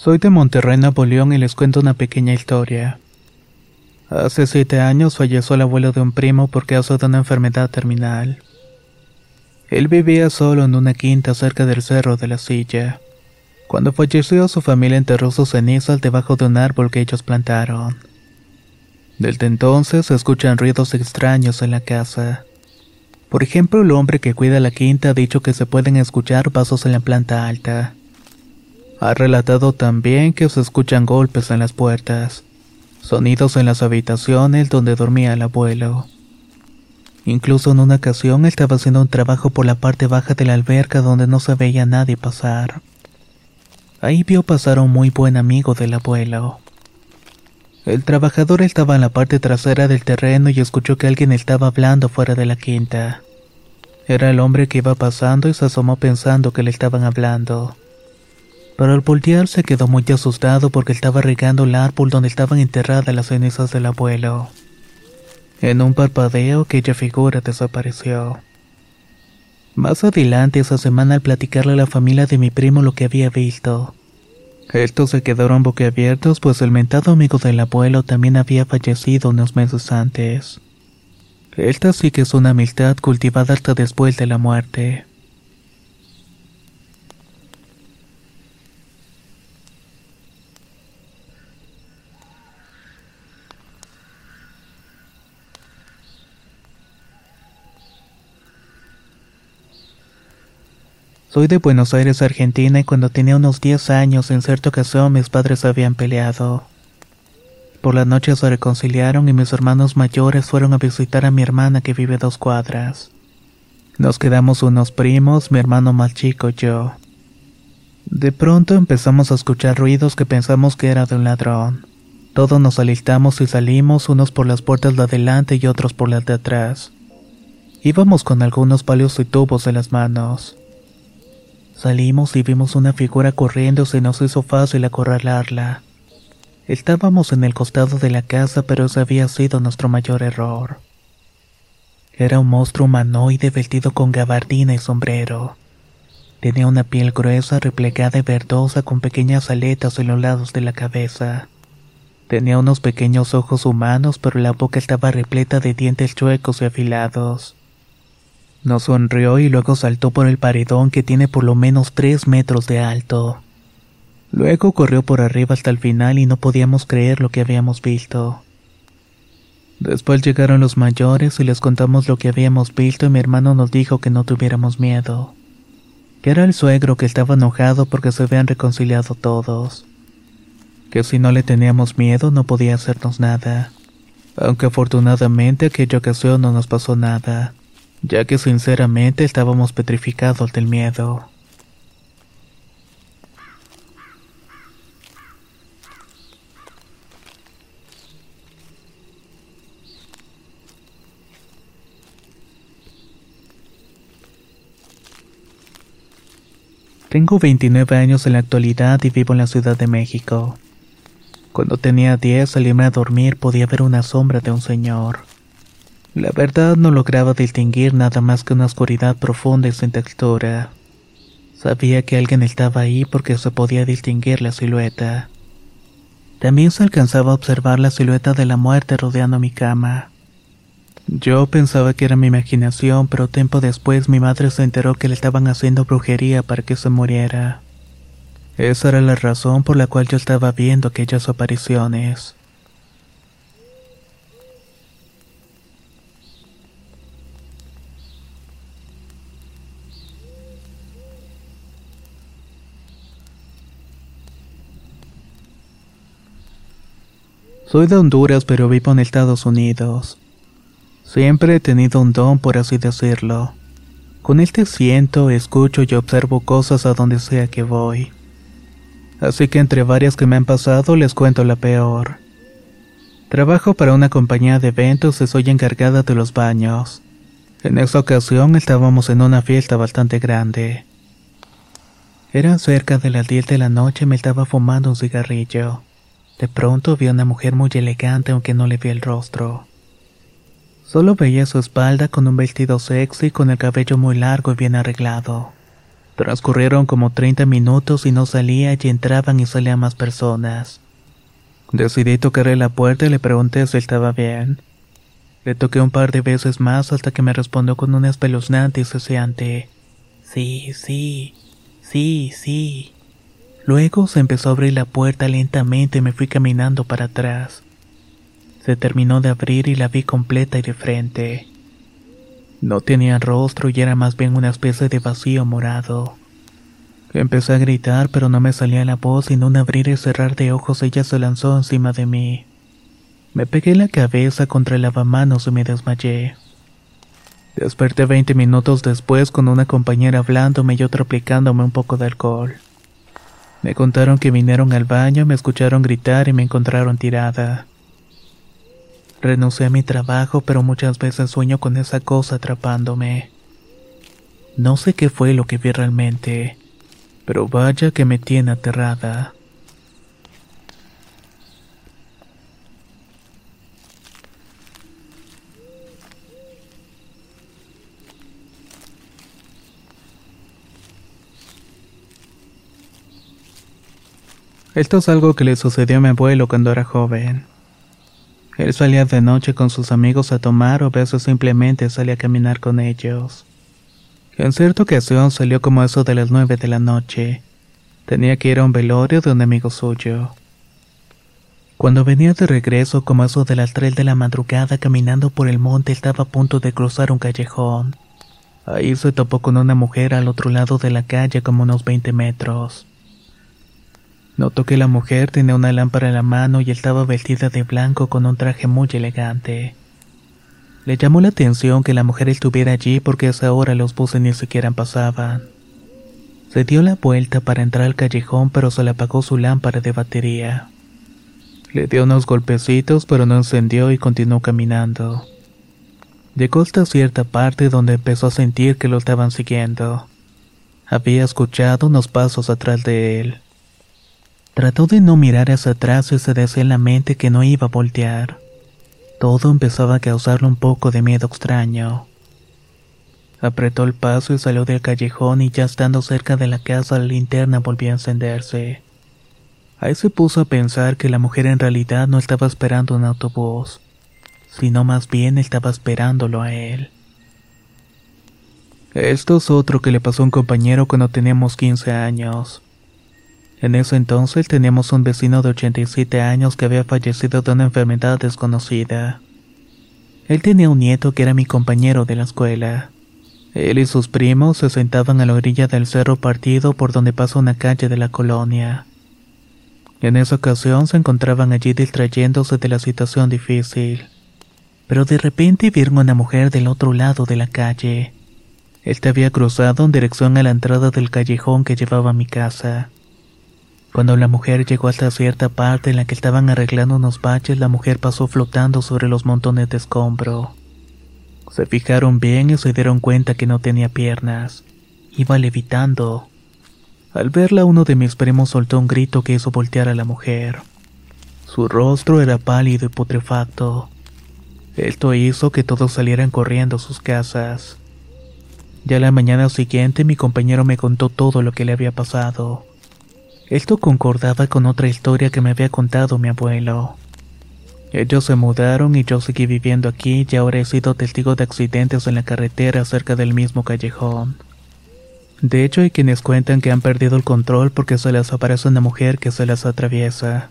Soy de Monterrey, Nuevo León y les cuento una pequeña historia. Hace siete años falleció el abuelo de un primo por causa de una enfermedad terminal. Él vivía solo en una quinta cerca del cerro de la silla. Cuando falleció su familia enterró sus cenizas debajo de un árbol que ellos plantaron. Desde entonces se escuchan ruidos extraños en la casa. Por ejemplo, el hombre que cuida la quinta ha dicho que se pueden escuchar pasos en la planta alta. Ha relatado también que se escuchan golpes en las puertas, sonidos en las habitaciones donde dormía el abuelo. Incluso en una ocasión estaba haciendo un trabajo por la parte baja de la alberca donde no se veía nadie pasar. Ahí vio pasar a un muy buen amigo del abuelo. El trabajador estaba en la parte trasera del terreno y escuchó que alguien estaba hablando fuera de la quinta. Era el hombre que iba pasando y se asomó pensando que le estaban hablando pero al voltear se quedó muy asustado porque estaba regando el árbol donde estaban enterradas las cenizas del abuelo. En un parpadeo aquella figura desapareció. Más adelante esa semana al platicarle a la familia de mi primo lo que había visto. Estos se quedaron boquiabiertos pues el mentado amigo del abuelo también había fallecido unos meses antes. Esta sí que es una amistad cultivada hasta después de la muerte. Soy de Buenos Aires, Argentina, y cuando tenía unos 10 años, en cierta ocasión mis padres habían peleado. Por la noche se reconciliaron y mis hermanos mayores fueron a visitar a mi hermana que vive dos cuadras. Nos quedamos unos primos, mi hermano más chico y yo. De pronto empezamos a escuchar ruidos que pensamos que era de un ladrón. Todos nos alistamos y salimos, unos por las puertas de adelante y otros por las de atrás. Íbamos con algunos palos y tubos en las manos. Salimos y vimos una figura corriendo, se nos hizo fácil acorralarla. Estábamos en el costado de la casa, pero ese había sido nuestro mayor error. Era un monstruo humanoide vestido con gabardina y sombrero. Tenía una piel gruesa, replegada y verdosa con pequeñas aletas en los lados de la cabeza. Tenía unos pequeños ojos humanos, pero la boca estaba repleta de dientes chuecos y afilados. Nos sonrió y luego saltó por el paredón que tiene por lo menos tres metros de alto. Luego corrió por arriba hasta el final y no podíamos creer lo que habíamos visto. Después llegaron los mayores y les contamos lo que habíamos visto y mi hermano nos dijo que no tuviéramos miedo. Que era el suegro que estaba enojado porque se habían reconciliado todos. Que si no le teníamos miedo no podía hacernos nada. Aunque afortunadamente aquella ocasión no nos pasó nada ya que sinceramente estábamos petrificados del miedo. Tengo 29 años en la actualidad y vivo en la Ciudad de México. Cuando tenía 10 al irme a dormir podía ver una sombra de un señor. La verdad no lograba distinguir nada más que una oscuridad profunda y sin textura. Sabía que alguien estaba ahí porque se podía distinguir la silueta. También se alcanzaba a observar la silueta de la muerte rodeando mi cama. Yo pensaba que era mi imaginación, pero tiempo después mi madre se enteró que le estaban haciendo brujería para que se muriera. Esa era la razón por la cual yo estaba viendo aquellas apariciones. Soy de Honduras, pero vivo en Estados Unidos. Siempre he tenido un don, por así decirlo. Con este siento, escucho y observo cosas a donde sea que voy. Así que entre varias que me han pasado les cuento la peor. Trabajo para una compañía de eventos y soy encargada de los baños. En esa ocasión estábamos en una fiesta bastante grande. Era cerca de las 10 de la noche y me estaba fumando un cigarrillo. De pronto vi a una mujer muy elegante aunque no le vi el rostro. Solo veía su espalda con un vestido sexy con el cabello muy largo y bien arreglado. Transcurrieron como 30 minutos y no salía y entraban y salían más personas. Decidí tocarle la puerta y le pregunté si estaba bien. Le toqué un par de veces más hasta que me respondió con un espeluznante y suciante. Sí, sí, sí, sí. Luego se empezó a abrir la puerta lentamente y me fui caminando para atrás. Se terminó de abrir y la vi completa y de frente. No tenía rostro y era más bien una especie de vacío morado. Empecé a gritar, pero no me salía la voz y en un abrir y cerrar de ojos ella se lanzó encima de mí. Me pegué la cabeza contra el lavamanos y me desmayé. Desperté 20 minutos después con una compañera hablándome y otra aplicándome un poco de alcohol. Me contaron que vinieron al baño, me escucharon gritar y me encontraron tirada. Renuncié a mi trabajo, pero muchas veces sueño con esa cosa atrapándome. No sé qué fue lo que vi realmente, pero vaya que me tiene aterrada. Esto es algo que le sucedió a mi abuelo cuando era joven. Él salía de noche con sus amigos a tomar o a veces simplemente salía a caminar con ellos. En cierta ocasión salió como eso de las nueve de la noche. Tenía que ir a un velorio de un amigo suyo. Cuando venía de regreso como eso de las tres de la madrugada caminando por el monte estaba a punto de cruzar un callejón. Ahí se topó con una mujer al otro lado de la calle como unos 20 metros. Notó que la mujer tenía una lámpara en la mano y estaba vestida de blanco con un traje muy elegante. Le llamó la atención que la mujer estuviera allí porque a esa hora los buses ni siquiera pasaban. Se dio la vuelta para entrar al callejón pero se le apagó su lámpara de batería. Le dio unos golpecitos pero no encendió y continuó caminando. Llegó hasta cierta parte donde empezó a sentir que lo estaban siguiendo. Había escuchado unos pasos atrás de él. Trató de no mirar hacia atrás y se decía en la mente que no iba a voltear. Todo empezaba a causarle un poco de miedo extraño. Apretó el paso y salió del callejón y ya estando cerca de la casa la linterna volvió a encenderse. Ahí se puso a pensar que la mujer en realidad no estaba esperando un autobús, sino más bien estaba esperándolo a él. Esto es otro que le pasó a un compañero cuando teníamos 15 años. En ese entonces teníamos un vecino de 87 años que había fallecido de una enfermedad desconocida. Él tenía un nieto que era mi compañero de la escuela. Él y sus primos se sentaban a la orilla del cerro partido por donde pasa una calle de la colonia. En esa ocasión se encontraban allí distrayéndose de la situación difícil. Pero de repente vieron a una mujer del otro lado de la calle. Él había cruzado en dirección a la entrada del callejón que llevaba a mi casa. Cuando la mujer llegó hasta cierta parte en la que estaban arreglando unos baches, la mujer pasó flotando sobre los montones de escombro. Se fijaron bien y se dieron cuenta que no tenía piernas. Iba levitando. Al verla uno de mis primos soltó un grito que hizo voltear a la mujer. Su rostro era pálido y putrefacto. Esto hizo que todos salieran corriendo a sus casas. Ya la mañana siguiente mi compañero me contó todo lo que le había pasado. Esto concordaba con otra historia que me había contado mi abuelo. Ellos se mudaron y yo seguí viviendo aquí y ahora he sido testigo de accidentes en la carretera cerca del mismo callejón. De hecho, hay quienes cuentan que han perdido el control porque se les aparece una mujer que se las atraviesa.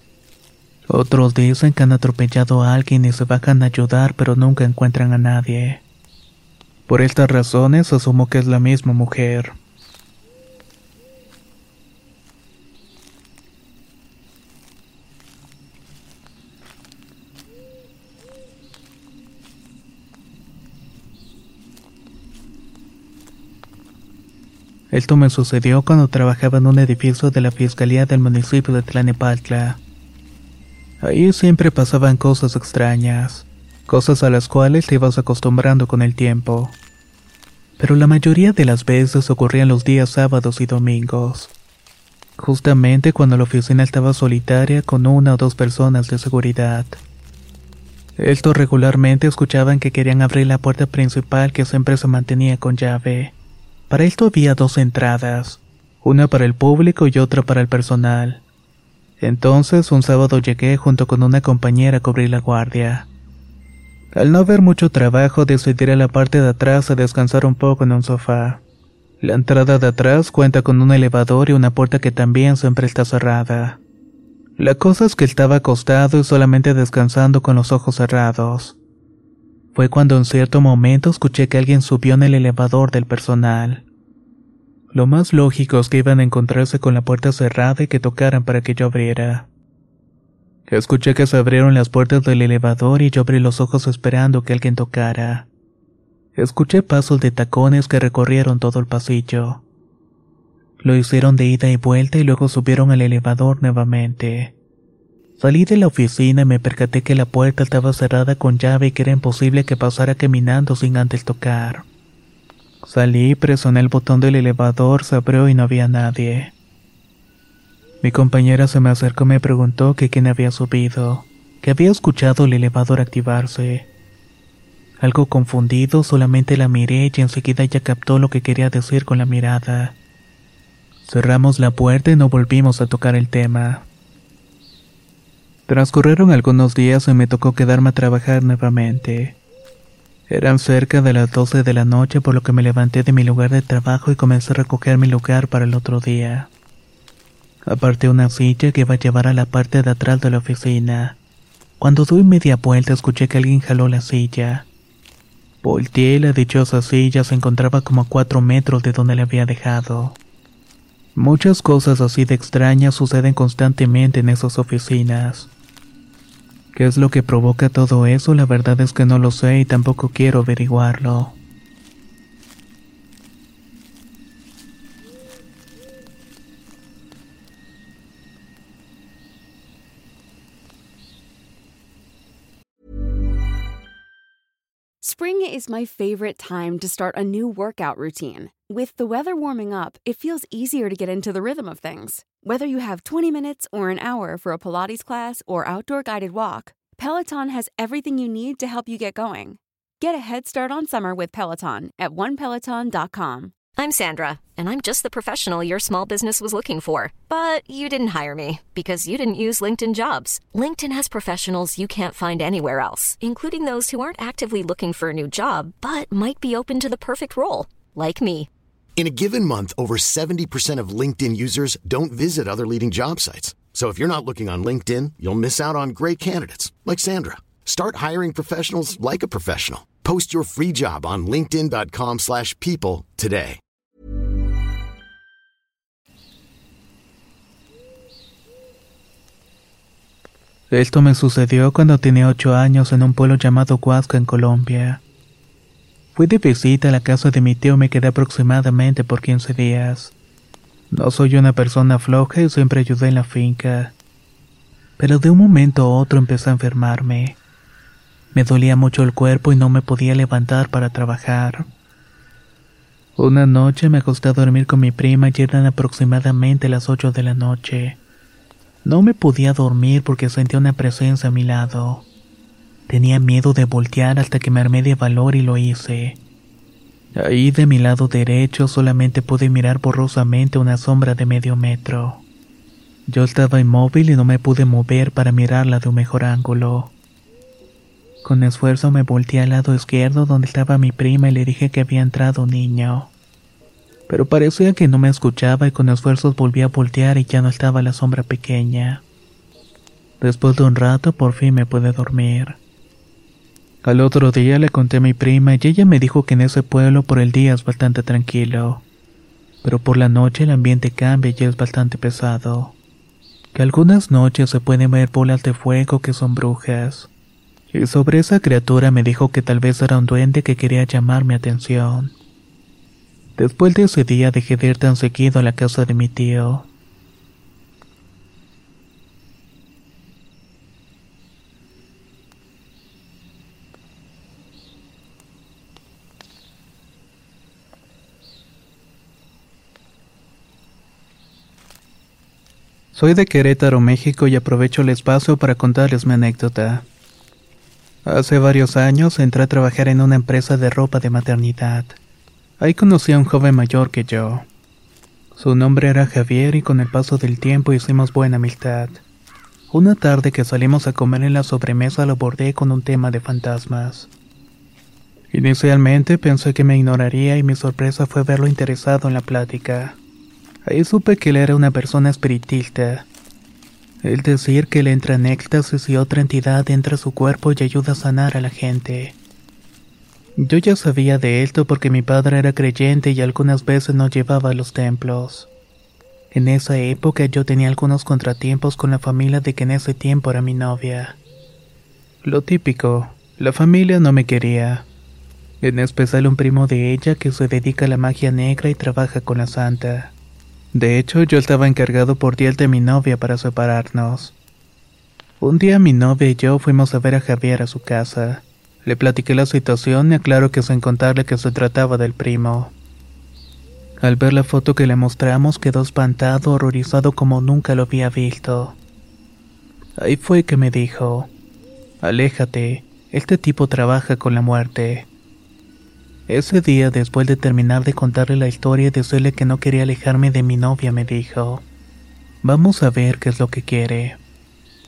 Otros dicen que han atropellado a alguien y se bajan a ayudar pero nunca encuentran a nadie. Por estas razones asumo que es la misma mujer. Esto me sucedió cuando trabajaba en un edificio de la Fiscalía del municipio de Tlanepantla. Ahí siempre pasaban cosas extrañas, cosas a las cuales te ibas acostumbrando con el tiempo. Pero la mayoría de las veces ocurrían los días sábados y domingos. Justamente cuando la oficina estaba solitaria con una o dos personas de seguridad. Estos regularmente escuchaban que querían abrir la puerta principal que siempre se mantenía con llave. Para esto había dos entradas, una para el público y otra para el personal. Entonces un sábado llegué junto con una compañera a cubrir la guardia. Al no haber mucho trabajo decidí ir a la parte de atrás a descansar un poco en un sofá. La entrada de atrás cuenta con un elevador y una puerta que también siempre está cerrada. La cosa es que estaba acostado y solamente descansando con los ojos cerrados. Fue cuando en cierto momento escuché que alguien subió en el elevador del personal. Lo más lógico es que iban a encontrarse con la puerta cerrada y que tocaran para que yo abriera. Escuché que se abrieron las puertas del elevador y yo abrí los ojos esperando que alguien tocara. Escuché pasos de tacones que recorrieron todo el pasillo. Lo hicieron de ida y vuelta y luego subieron al elevador nuevamente. Salí de la oficina y me percaté que la puerta estaba cerrada con llave y que era imposible que pasara caminando sin antes tocar. Salí, presioné el botón del elevador, se abrió y no había nadie. Mi compañera se me acercó y me preguntó que quién había subido, que había escuchado el elevador activarse. Algo confundido, solamente la miré y enseguida ella captó lo que quería decir con la mirada. Cerramos la puerta y no volvimos a tocar el tema. Transcurrieron algunos días y me tocó quedarme a trabajar nuevamente. Eran cerca de las 12 de la noche por lo que me levanté de mi lugar de trabajo y comencé a recoger mi lugar para el otro día. Aparté una silla que iba a llevar a la parte de atrás de la oficina. Cuando doy media vuelta escuché que alguien jaló la silla. Volteé la dichosa silla se encontraba como a cuatro metros de donde la había dejado. Muchas cosas así de extrañas suceden constantemente en esas oficinas. ¿Qué es lo que provoca todo eso? La verdad es que no lo sé y tampoco quiero averiguarlo. Spring is my favorite time to start a new workout routine. With the weather warming up, it feels easier to get into the rhythm of things. Whether you have 20 minutes or an hour for a Pilates class or outdoor guided walk, Peloton has everything you need to help you get going. Get a head start on summer with Peloton at onepeloton.com. I'm Sandra, and I'm just the professional your small business was looking for. But you didn't hire me because you didn't use LinkedIn jobs. LinkedIn has professionals you can't find anywhere else, including those who aren't actively looking for a new job but might be open to the perfect role, like me. In a given month, over 70% of LinkedIn users don't visit other leading job sites. So if you're not looking on LinkedIn, you'll miss out on great candidates like Sandra. Start hiring professionals like a professional. Post your free job on linkedin.com/people today. Esto me sucedió cuando tenía 8 años en un pueblo llamado Huasca en Colombia. Fui de visita a la casa de mi tío y me quedé aproximadamente por 15 días. No soy una persona floja y siempre ayudé en la finca. Pero de un momento a otro empecé a enfermarme. Me dolía mucho el cuerpo y no me podía levantar para trabajar. Una noche me acosté a dormir con mi prima y eran aproximadamente las 8 de la noche. No me podía dormir porque sentía una presencia a mi lado. Tenía miedo de voltear hasta que me armé de valor y lo hice. Ahí de mi lado derecho solamente pude mirar borrosamente una sombra de medio metro. Yo estaba inmóvil y no me pude mover para mirarla de un mejor ángulo. Con esfuerzo me volteé al lado izquierdo donde estaba mi prima y le dije que había entrado un niño. Pero parecía que no me escuchaba y con esfuerzos volví a voltear y ya no estaba la sombra pequeña. Después de un rato por fin me pude dormir. Al otro día le conté a mi prima y ella me dijo que en ese pueblo por el día es bastante tranquilo, pero por la noche el ambiente cambia y es bastante pesado. Que algunas noches se pueden ver bolas de fuego que son brujas. Y sobre esa criatura me dijo que tal vez era un duende que quería llamar mi atención. Después de ese día dejé de ir tan seguido a la casa de mi tío. Soy de Querétaro, México y aprovecho el espacio para contarles mi anécdota. Hace varios años entré a trabajar en una empresa de ropa de maternidad. Ahí conocí a un joven mayor que yo. Su nombre era Javier y con el paso del tiempo hicimos buena amistad. Una tarde que salimos a comer en la sobremesa lo abordé con un tema de fantasmas. Inicialmente pensé que me ignoraría y mi sorpresa fue verlo interesado en la plática. Ahí supe que él era una persona espiritista. El decir que él entra en éxtasis y otra entidad entra a su cuerpo y ayuda a sanar a la gente. Yo ya sabía de esto porque mi padre era creyente y algunas veces nos llevaba a los templos. En esa época yo tenía algunos contratiempos con la familia de que en ese tiempo era mi novia. Lo típico, la familia no me quería. En especial un primo de ella que se dedica a la magia negra y trabaja con la santa. De hecho, yo estaba encargado por día de mi novia para separarnos. Un día mi novia y yo fuimos a ver a Javier a su casa. Le platiqué la situación y aclaro que sin contarle que se trataba del primo. Al ver la foto que le mostramos quedó espantado, horrorizado como nunca lo había visto. Ahí fue que me dijo, Aléjate, este tipo trabaja con la muerte. Ese día, después de terminar de contarle la historia y decirle que no quería alejarme de mi novia, me dijo, Vamos a ver qué es lo que quiere.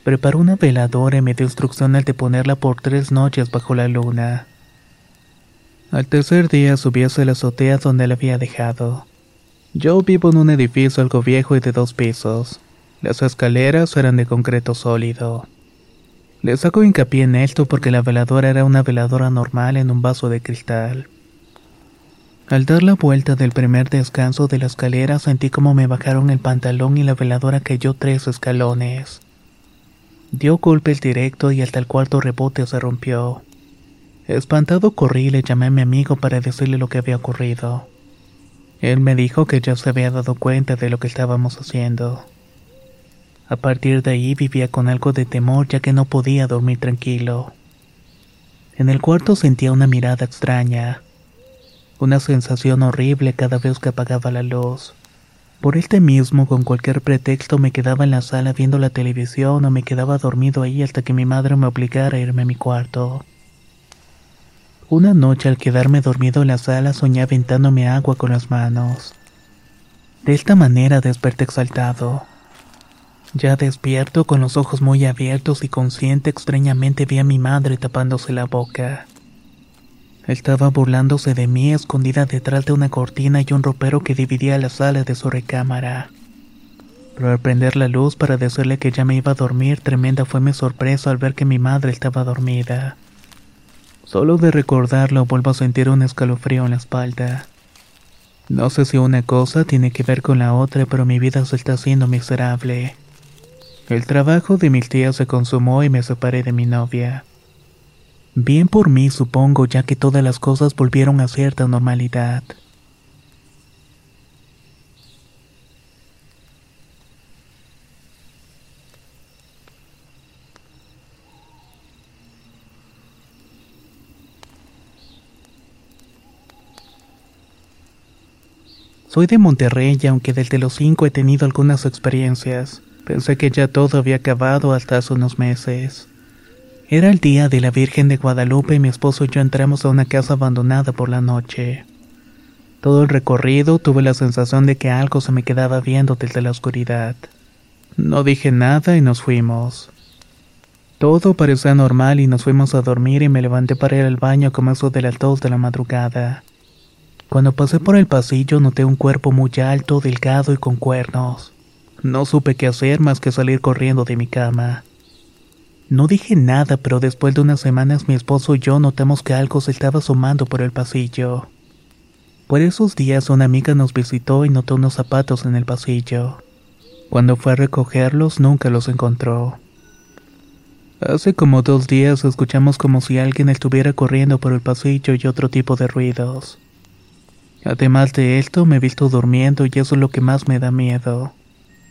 Preparó una veladora y me dio instrucciones de ponerla por tres noches bajo la luna. Al tercer día subí hacia la azotea donde la había dejado. Yo vivo en un edificio algo viejo y de dos pisos. Las escaleras eran de concreto sólido. Le saco hincapié en esto porque la veladora era una veladora normal en un vaso de cristal. Al dar la vuelta del primer descanso de la escalera sentí como me bajaron el pantalón y la veladora cayó tres escalones. Dio golpe el directo y hasta el cuarto rebote se rompió. Espantado corrí y le llamé a mi amigo para decirle lo que había ocurrido. Él me dijo que ya se había dado cuenta de lo que estábamos haciendo. A partir de ahí vivía con algo de temor ya que no podía dormir tranquilo. En el cuarto sentía una mirada extraña una sensación horrible cada vez que apagaba la luz. Por este mismo, con cualquier pretexto me quedaba en la sala viendo la televisión o me quedaba dormido ahí hasta que mi madre me obligara a irme a mi cuarto. Una noche al quedarme dormido en la sala soñé aventándome agua con las manos. De esta manera desperté exaltado. Ya despierto con los ojos muy abiertos y consciente extrañamente vi a mi madre tapándose la boca. Estaba burlándose de mí escondida detrás de una cortina y un ropero que dividía la sala de su recámara. Pero al prender la luz para decirle que ya me iba a dormir, tremenda fue mi sorpresa al ver que mi madre estaba dormida. Solo de recordarlo vuelvo a sentir un escalofrío en la espalda. No sé si una cosa tiene que ver con la otra, pero mi vida se está haciendo miserable. El trabajo de mis tías se consumó y me separé de mi novia. Bien por mí, supongo, ya que todas las cosas volvieron a cierta normalidad. Soy de Monterrey y aunque desde los cinco he tenido algunas experiencias, pensé que ya todo había acabado hasta hace unos meses. Era el día de la Virgen de Guadalupe y mi esposo y yo entramos a una casa abandonada por la noche. Todo el recorrido tuve la sensación de que algo se me quedaba viendo desde la oscuridad. No dije nada y nos fuimos. Todo parecía normal y nos fuimos a dormir y me levanté para ir al baño como eso de las dos de la madrugada. Cuando pasé por el pasillo noté un cuerpo muy alto, delgado y con cuernos. No supe qué hacer más que salir corriendo de mi cama. No dije nada, pero después de unas semanas mi esposo y yo notamos que algo se estaba asomando por el pasillo. Por esos días una amiga nos visitó y notó unos zapatos en el pasillo. Cuando fue a recogerlos nunca los encontró. Hace como dos días escuchamos como si alguien estuviera corriendo por el pasillo y otro tipo de ruidos. Además de esto, me he visto durmiendo y eso es lo que más me da miedo.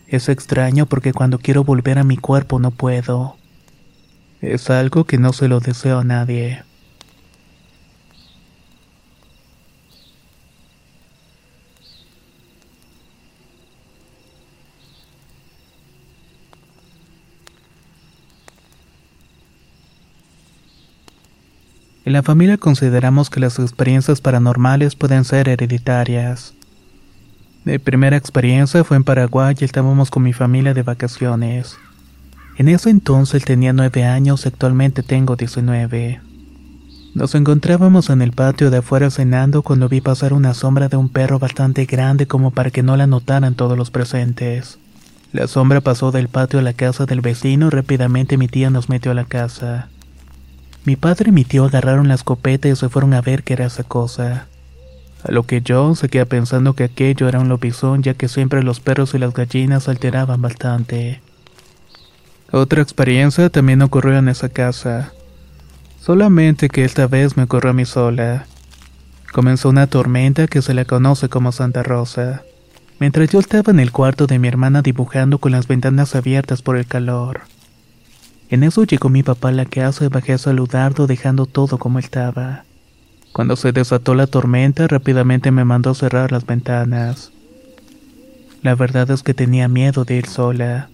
Es extraño porque cuando quiero volver a mi cuerpo no puedo. Es algo que no se lo deseo a nadie. En la familia consideramos que las experiencias paranormales pueden ser hereditarias. Mi primera experiencia fue en Paraguay y estábamos con mi familia de vacaciones. En ese entonces tenía nueve años actualmente tengo 19. Nos encontrábamos en el patio de afuera cenando cuando vi pasar una sombra de un perro bastante grande como para que no la notaran todos los presentes. La sombra pasó del patio a la casa del vecino y rápidamente mi tía nos metió a la casa. Mi padre y mi tío agarraron la escopeta y se fueron a ver qué era esa cosa. A lo que yo se quedé pensando que aquello era un lobizón ya que siempre los perros y las gallinas alteraban bastante. Otra experiencia también ocurrió en esa casa. Solamente que esta vez me ocurrió a mí sola. Comenzó una tormenta que se la conoce como Santa Rosa. Mientras yo estaba en el cuarto de mi hermana dibujando con las ventanas abiertas por el calor. En eso llegó mi papá a la casa y bajé a saludarlo dejando todo como estaba. Cuando se desató la tormenta, rápidamente me mandó cerrar las ventanas. La verdad es que tenía miedo de ir sola.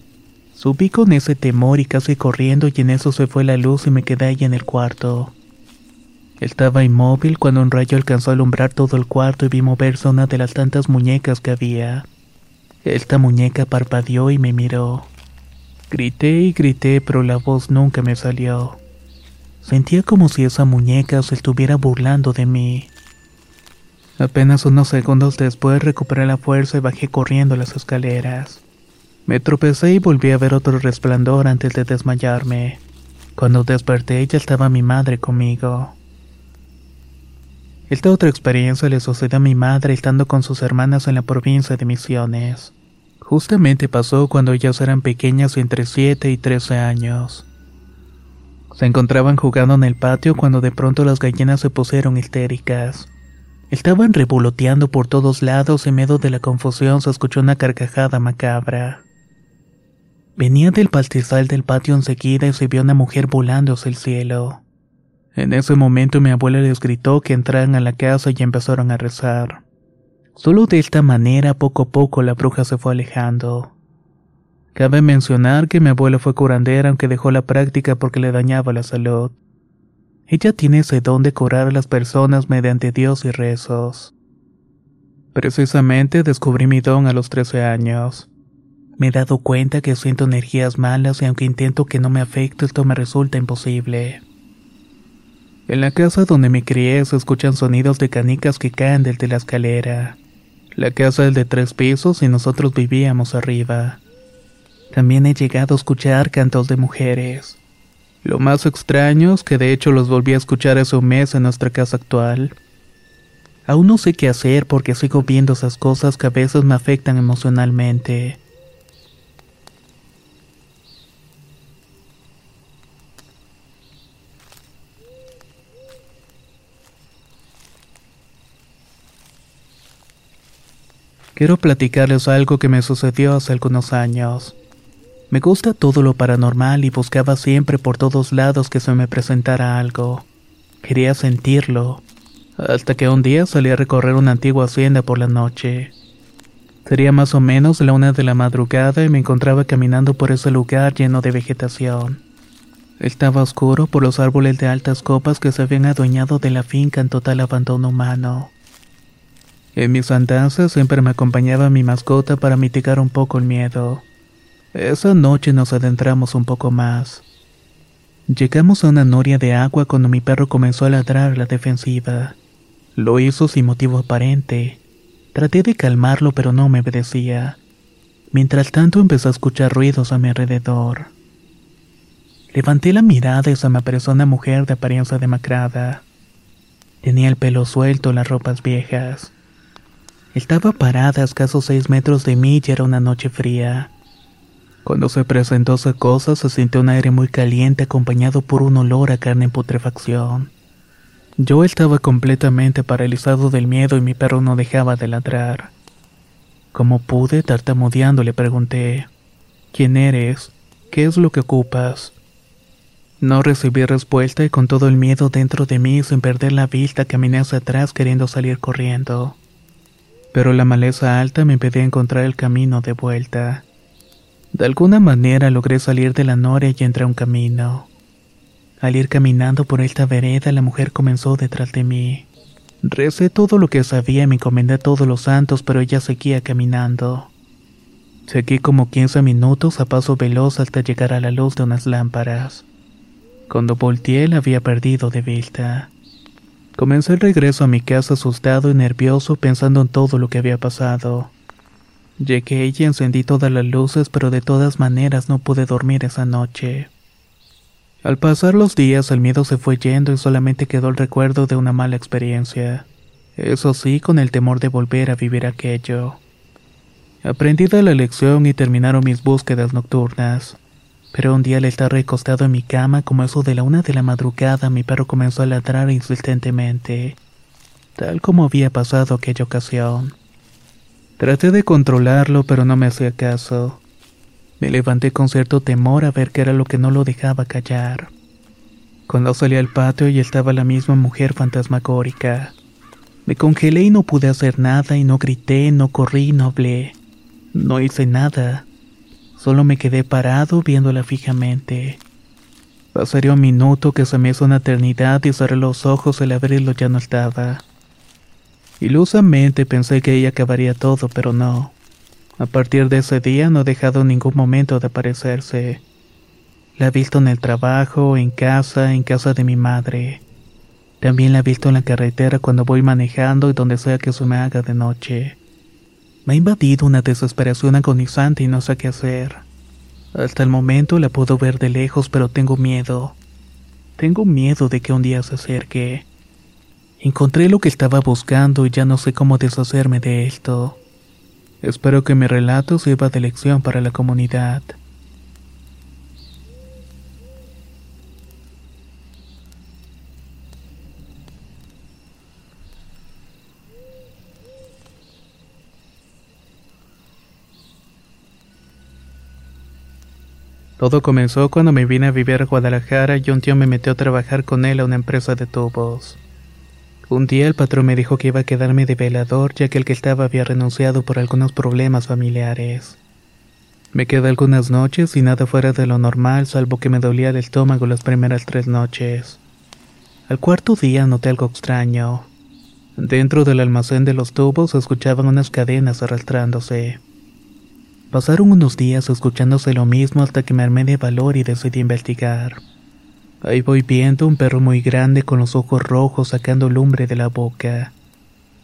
Subí con ese temor y casi corriendo y en eso se fue la luz y me quedé ahí en el cuarto. Estaba inmóvil cuando un rayo alcanzó a alumbrar todo el cuarto y vi moverse una de las tantas muñecas que había. Esta muñeca parpadeó y me miró. Grité y grité, pero la voz nunca me salió. Sentía como si esa muñeca se estuviera burlando de mí. Apenas unos segundos después recuperé la fuerza y bajé corriendo las escaleras. Me tropecé y volví a ver otro resplandor antes de desmayarme. Cuando desperté ya estaba mi madre conmigo. Esta otra experiencia le sucedió a mi madre estando con sus hermanas en la provincia de Misiones. Justamente pasó cuando ellas eran pequeñas entre 7 y 13 años. Se encontraban jugando en el patio cuando de pronto las gallinas se pusieron histéricas. Estaban revoloteando por todos lados y en medio de la confusión se escuchó una carcajada macabra. Venía del pastizal del patio enseguida y se vio una mujer volando hacia el cielo. En ese momento mi abuela les gritó que entraran a la casa y empezaron a rezar. Solo de esta manera poco a poco la bruja se fue alejando. Cabe mencionar que mi abuela fue curandera aunque dejó la práctica porque le dañaba la salud. Ella tiene ese don de curar a las personas mediante Dios y rezos. Precisamente descubrí mi don a los 13 años. Me he dado cuenta que siento energías malas y aunque intento que no me afecte, esto me resulta imposible. En la casa donde me crié se escuchan sonidos de canicas que caen desde la escalera. La casa es de tres pisos y nosotros vivíamos arriba. También he llegado a escuchar cantos de mujeres. Lo más extraño es que de hecho los volví a escuchar hace un mes en nuestra casa actual. Aún no sé qué hacer porque sigo viendo esas cosas que a veces me afectan emocionalmente. Quiero platicarles algo que me sucedió hace algunos años. Me gusta todo lo paranormal y buscaba siempre por todos lados que se me presentara algo. Quería sentirlo. Hasta que un día salí a recorrer una antigua hacienda por la noche. Sería más o menos la una de la madrugada y me encontraba caminando por ese lugar lleno de vegetación. Estaba oscuro por los árboles de altas copas que se habían adueñado de la finca en total abandono humano. En mis andanzas siempre me acompañaba mi mascota para mitigar un poco el miedo. Esa noche nos adentramos un poco más. Llegamos a una noria de agua cuando mi perro comenzó a ladrar la defensiva. Lo hizo sin motivo aparente. Traté de calmarlo, pero no me obedecía. Mientras tanto empecé a escuchar ruidos a mi alrededor. Levanté la mirada y se me apareció una mujer de apariencia demacrada. Tenía el pelo suelto, las ropas viejas. Estaba parada a escasos seis metros de mí y era una noche fría. Cuando se presentó esa cosa se sintió un aire muy caliente acompañado por un olor a carne en putrefacción. Yo estaba completamente paralizado del miedo y mi perro no dejaba de ladrar. Como pude, tartamudeando, le pregunté, ¿Quién eres? ¿Qué es lo que ocupas? No recibí respuesta y con todo el miedo dentro de mí, sin perder la vista, caminé hacia atrás queriendo salir corriendo. Pero la maleza alta me impedía encontrar el camino de vuelta. De alguna manera logré salir de la noria y entré a un camino. Al ir caminando por esta vereda, la mujer comenzó detrás de mí. Recé todo lo que sabía y me encomendé a todos los santos, pero ella seguía caminando. Seguí como 15 minutos a paso veloz hasta llegar a la luz de unas lámparas. Cuando volteé la había perdido de vista. Comencé el regreso a mi casa asustado y nervioso pensando en todo lo que había pasado. Llegué y encendí todas las luces, pero de todas maneras no pude dormir esa noche. Al pasar los días el miedo se fue yendo y solamente quedó el recuerdo de una mala experiencia. Eso sí, con el temor de volver a vivir aquello. Aprendí de la lección y terminaron mis búsquedas nocturnas. Pero un día al estar recostado en mi cama, como eso de la una de la madrugada, mi perro comenzó a ladrar insistentemente, tal como había pasado aquella ocasión. Traté de controlarlo, pero no me hacía caso. Me levanté con cierto temor a ver qué era lo que no lo dejaba callar. Cuando salí al patio y estaba la misma mujer fantasmagórica. Me congelé y no pude hacer nada y no grité, no corrí, no hablé. No hice nada. Solo me quedé parado viéndola fijamente. Pasaría un minuto que se me hizo una eternidad y cerré los ojos al abrirlo ya no estaba. Ilusamente pensé que ella acabaría todo, pero no. A partir de ese día no ha dejado ningún momento de aparecerse. La he visto en el trabajo, en casa, en casa de mi madre. También la he visto en la carretera cuando voy manejando y donde sea que se me haga de noche. Me ha invadido una desesperación agonizante y no sé qué hacer. Hasta el momento la puedo ver de lejos, pero tengo miedo. Tengo miedo de que un día se acerque. Encontré lo que estaba buscando y ya no sé cómo deshacerme de esto. Espero que mi relato sirva de lección para la comunidad. Todo comenzó cuando me vine a vivir a Guadalajara y un tío me metió a trabajar con él a una empresa de tubos. Un día el patrón me dijo que iba a quedarme de velador ya que el que estaba había renunciado por algunos problemas familiares. Me quedé algunas noches y nada fuera de lo normal salvo que me dolía el estómago las primeras tres noches. Al cuarto día noté algo extraño. Dentro del almacén de los tubos escuchaban unas cadenas arrastrándose. Pasaron unos días escuchándose lo mismo hasta que me armé de valor y decidí investigar. Ahí voy viendo un perro muy grande con los ojos rojos sacando lumbre de la boca.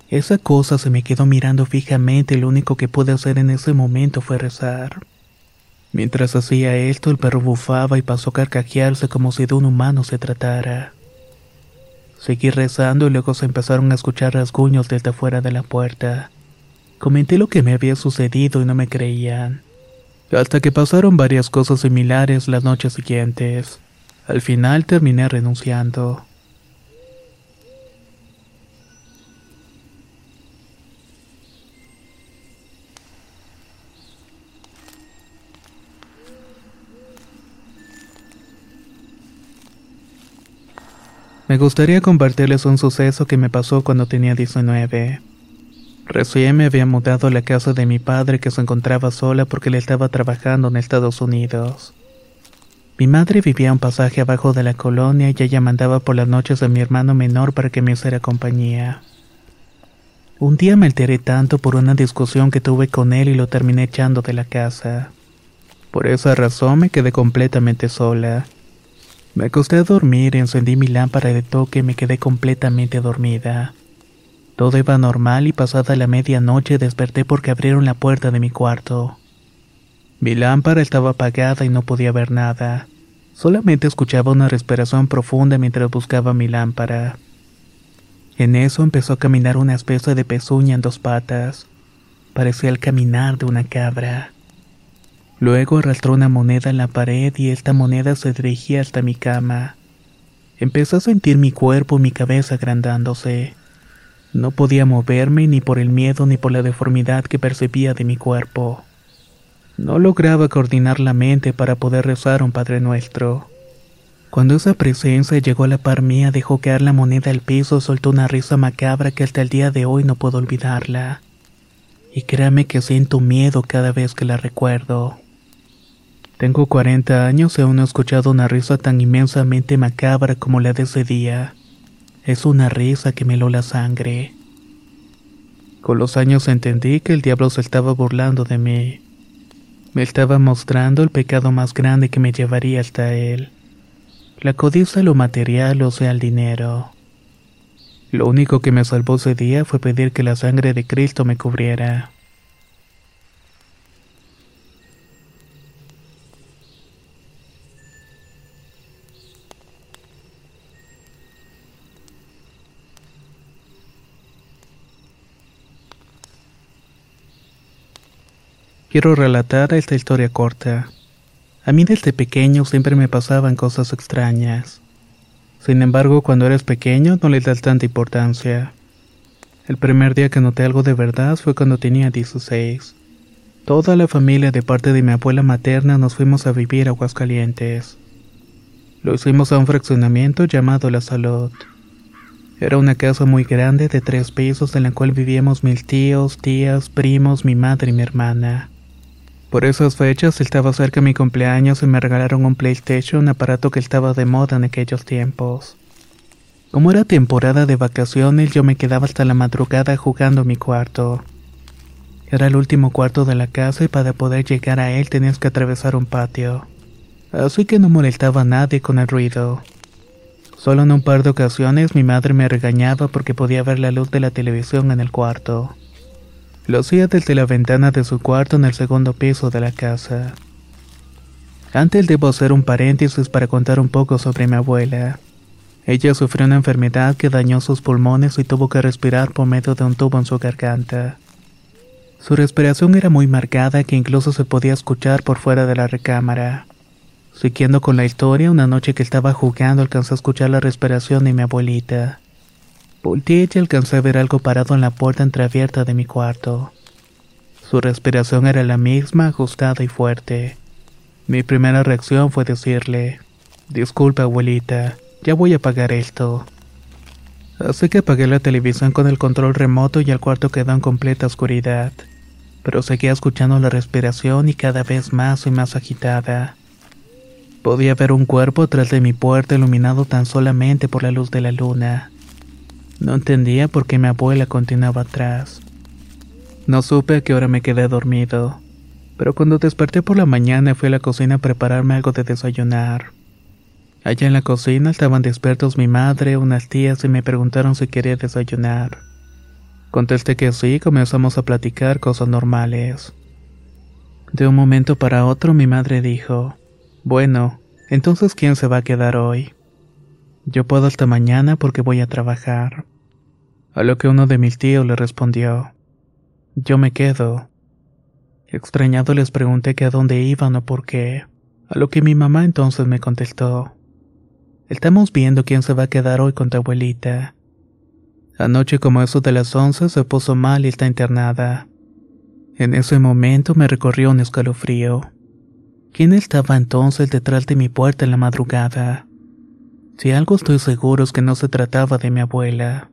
Esa cosa se me quedó mirando fijamente y lo único que pude hacer en ese momento fue rezar. Mientras hacía esto, el perro bufaba y pasó a carcajearse como si de un humano se tratara. Seguí rezando y luego se empezaron a escuchar rasguños desde afuera de la puerta. Comenté lo que me había sucedido y no me creían. Hasta que pasaron varias cosas similares las noches siguientes. Al final terminé renunciando. Me gustaría compartirles un suceso que me pasó cuando tenía 19. Recién me había mudado a la casa de mi padre que se encontraba sola porque le estaba trabajando en Estados Unidos. Mi madre vivía un pasaje abajo de la colonia y ella mandaba por las noches a mi hermano menor para que me hiciera compañía. Un día me alteré tanto por una discusión que tuve con él y lo terminé echando de la casa. Por esa razón me quedé completamente sola. Me acosté a dormir, encendí mi lámpara de toque y me quedé completamente dormida. Todo iba normal y pasada la medianoche desperté porque abrieron la puerta de mi cuarto. Mi lámpara estaba apagada y no podía ver nada. Solamente escuchaba una respiración profunda mientras buscaba mi lámpara. En eso empezó a caminar una especie de pezuña en dos patas. Parecía el caminar de una cabra. Luego arrastró una moneda en la pared y esta moneda se dirigía hasta mi cama. Empecé a sentir mi cuerpo y mi cabeza agrandándose. No podía moverme ni por el miedo ni por la deformidad que percibía de mi cuerpo. No lograba coordinar la mente para poder rezar un Padre Nuestro. Cuando esa presencia llegó a la par mía, dejó caer la moneda al piso soltó una risa macabra que hasta el día de hoy no puedo olvidarla. Y créame que siento miedo cada vez que la recuerdo. Tengo 40 años y aún no he escuchado una risa tan inmensamente macabra como la de ese día. Es una risa que me heló la sangre. Con los años entendí que el diablo se estaba burlando de mí. Me estaba mostrando el pecado más grande que me llevaría hasta él. La codicia lo material, o sea, el dinero. Lo único que me salvó ese día fue pedir que la sangre de Cristo me cubriera. Quiero relatar esta historia corta. A mí desde pequeño siempre me pasaban cosas extrañas. Sin embargo, cuando eres pequeño no le das tanta importancia. El primer día que noté algo de verdad fue cuando tenía 16. Toda la familia de parte de mi abuela materna nos fuimos a vivir a Aguascalientes. Lo hicimos a un fraccionamiento llamado La Salud. Era una casa muy grande de tres pisos en la cual vivíamos mis tíos, tías, primos, mi madre y mi hermana. Por esas fechas estaba cerca mi cumpleaños y me regalaron un PlayStation, un aparato que estaba de moda en aquellos tiempos. Como era temporada de vacaciones, yo me quedaba hasta la madrugada jugando en mi cuarto. Era el último cuarto de la casa y para poder llegar a él tenías que atravesar un patio. Así que no molestaba a nadie con el ruido. Solo en un par de ocasiones mi madre me regañaba porque podía ver la luz de la televisión en el cuarto. Lo hacía desde la ventana de su cuarto en el segundo piso de la casa. Antes debo hacer un paréntesis para contar un poco sobre mi abuela. Ella sufrió una enfermedad que dañó sus pulmones y tuvo que respirar por medio de un tubo en su garganta. Su respiración era muy marcada que incluso se podía escuchar por fuera de la recámara. Siguiendo con la historia, una noche que estaba jugando alcanzó a escuchar la respiración de mi abuelita. Volteé y alcancé a ver algo parado en la puerta entreabierta de mi cuarto. Su respiración era la misma, ajustada y fuerte. Mi primera reacción fue decirle, Disculpa, abuelita, ya voy a apagar esto. Así que apagué la televisión con el control remoto y el cuarto quedó en completa oscuridad. Pero seguía escuchando la respiración y cada vez más y más agitada. Podía ver un cuerpo tras de mi puerta iluminado tan solamente por la luz de la luna. No entendía por qué mi abuela continuaba atrás. No supe a qué hora me quedé dormido, pero cuando desperté por la mañana fui a la cocina a prepararme algo de desayunar. Allá en la cocina estaban despiertos mi madre, unas tías y me preguntaron si quería desayunar. Contesté que sí y comenzamos a platicar cosas normales. De un momento para otro mi madre dijo, bueno, entonces ¿quién se va a quedar hoy? Yo puedo hasta mañana porque voy a trabajar. A lo que uno de mis tíos le respondió, Yo me quedo. Extrañado les pregunté que a dónde iban o por qué, a lo que mi mamá entonces me contestó, Estamos viendo quién se va a quedar hoy con tu abuelita. Anoche como eso de las once se puso mal y está internada. En ese momento me recorrió un escalofrío. ¿Quién estaba entonces detrás de mi puerta en la madrugada? Si algo estoy seguro es que no se trataba de mi abuela.